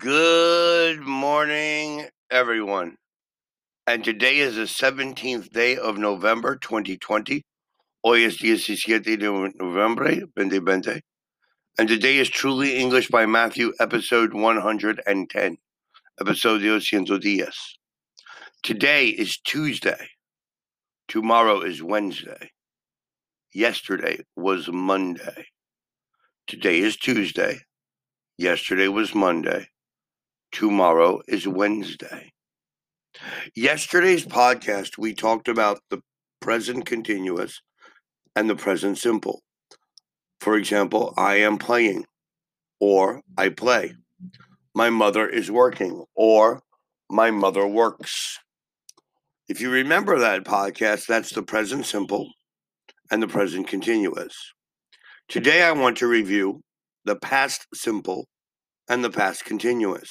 Good morning, everyone. And today is the 17th day of November 2020. Hoy es 17 de noviembre 2020. And today is Truly English by Matthew, episode 110. Episodio 110. Today is Tuesday. Tomorrow is Wednesday. Yesterday was Monday. Today is Tuesday. Yesterday was Monday. Tomorrow is Wednesday. Yesterday's podcast, we talked about the present continuous and the present simple. For example, I am playing or I play. My mother is working or my mother works. If you remember that podcast, that's the present simple and the present continuous. Today, I want to review the past simple and the past continuous.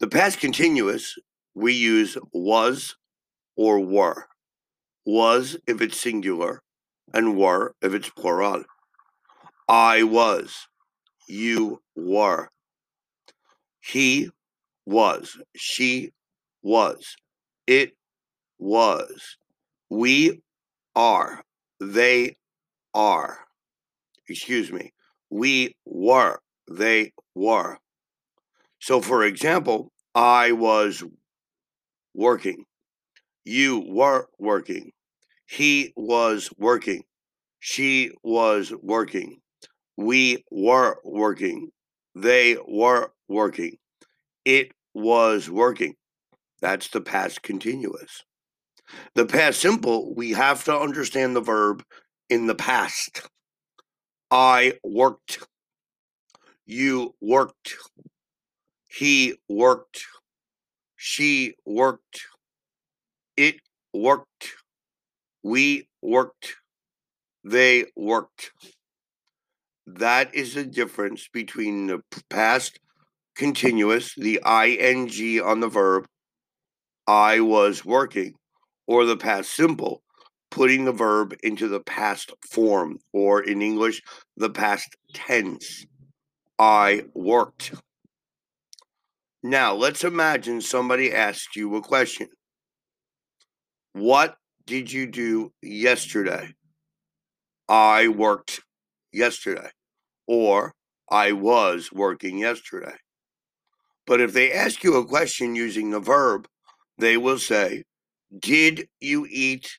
The past continuous, we use was or were. Was if it's singular, and were if it's plural. I was. You were. He was. She was. It was. We are. They are. Excuse me. We were. They were. So, for example, I was working. You were working. He was working. She was working. We were working. They were working. It was working. That's the past continuous. The past simple, we have to understand the verb in the past. I worked. You worked. He worked. She worked. It worked. We worked. They worked. That is the difference between the past continuous, the ing on the verb, I was working, or the past simple, putting the verb into the past form, or in English, the past tense. I worked. Now, let's imagine somebody asked you a question. What did you do yesterday? I worked yesterday. Or I was working yesterday. But if they ask you a question using the verb, they will say, Did you eat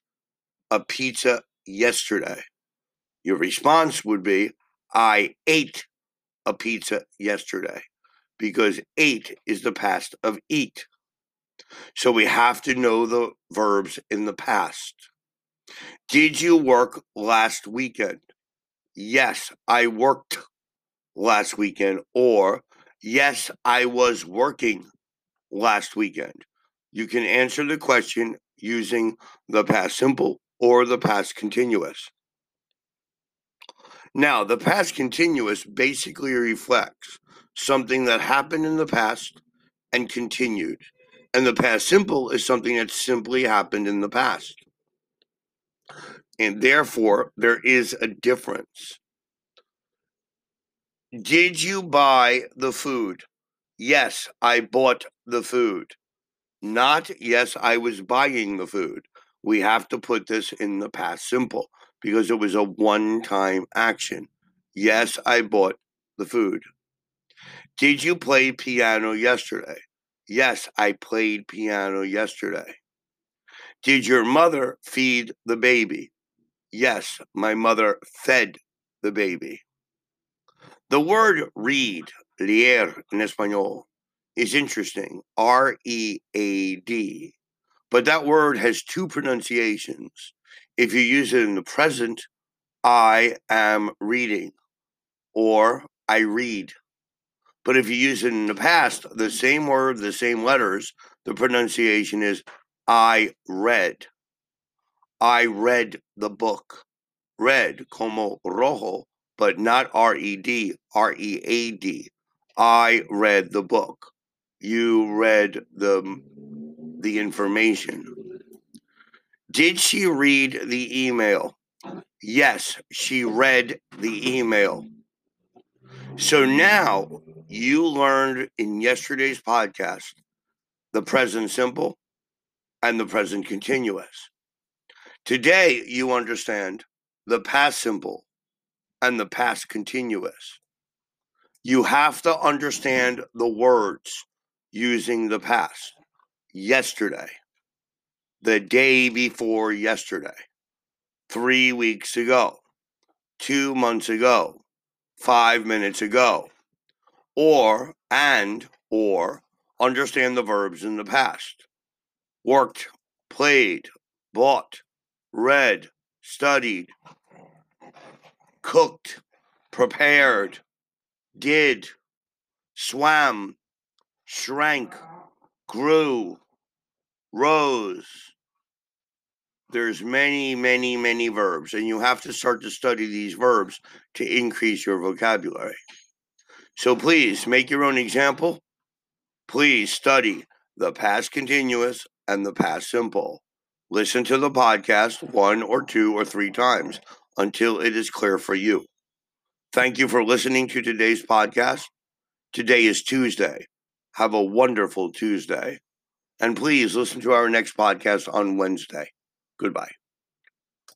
a pizza yesterday? Your response would be, I ate a pizza yesterday because ate is the past of eat. So we have to know the verbs in the past. Did you work last weekend? Yes, I worked last weekend. Or, yes, I was working last weekend. You can answer the question using the past simple or the past continuous. Now, the past continuous basically reflects something that happened in the past and continued. And the past simple is something that simply happened in the past. And therefore, there is a difference. Did you buy the food? Yes, I bought the food. Not, yes, I was buying the food. We have to put this in the past simple because it was a one time action. Yes, I bought the food. Did you play piano yesterday? Yes, I played piano yesterday. Did your mother feed the baby? Yes, my mother fed the baby. The word read, leer in Espanol, is interesting R E A D. But that word has two pronunciations. If you use it in the present, I am reading, or I read. But if you use it in the past, the same word, the same letters, the pronunciation is I read. I read the book. Read, como rojo, but not R E D, R E A D. I read the book. You read the the information. Did she read the email? Yes, she read the email. So now you learned in yesterday's podcast the present simple and the present continuous. Today, you understand the past simple and the past continuous. You have to understand the words using the past. Yesterday, the day before yesterday, three weeks ago, two months ago, five minutes ago, or and or understand the verbs in the past. Worked, played, bought, read, studied, cooked, prepared, did, swam, shrank, grew, rose. There's many, many, many verbs, and you have to start to study these verbs to increase your vocabulary. So please make your own example. Please study the past continuous and the past simple. Listen to the podcast one or two or three times until it is clear for you. Thank you for listening to today's podcast. Today is Tuesday. Have a wonderful Tuesday. And please listen to our next podcast on Wednesday. Goodbye.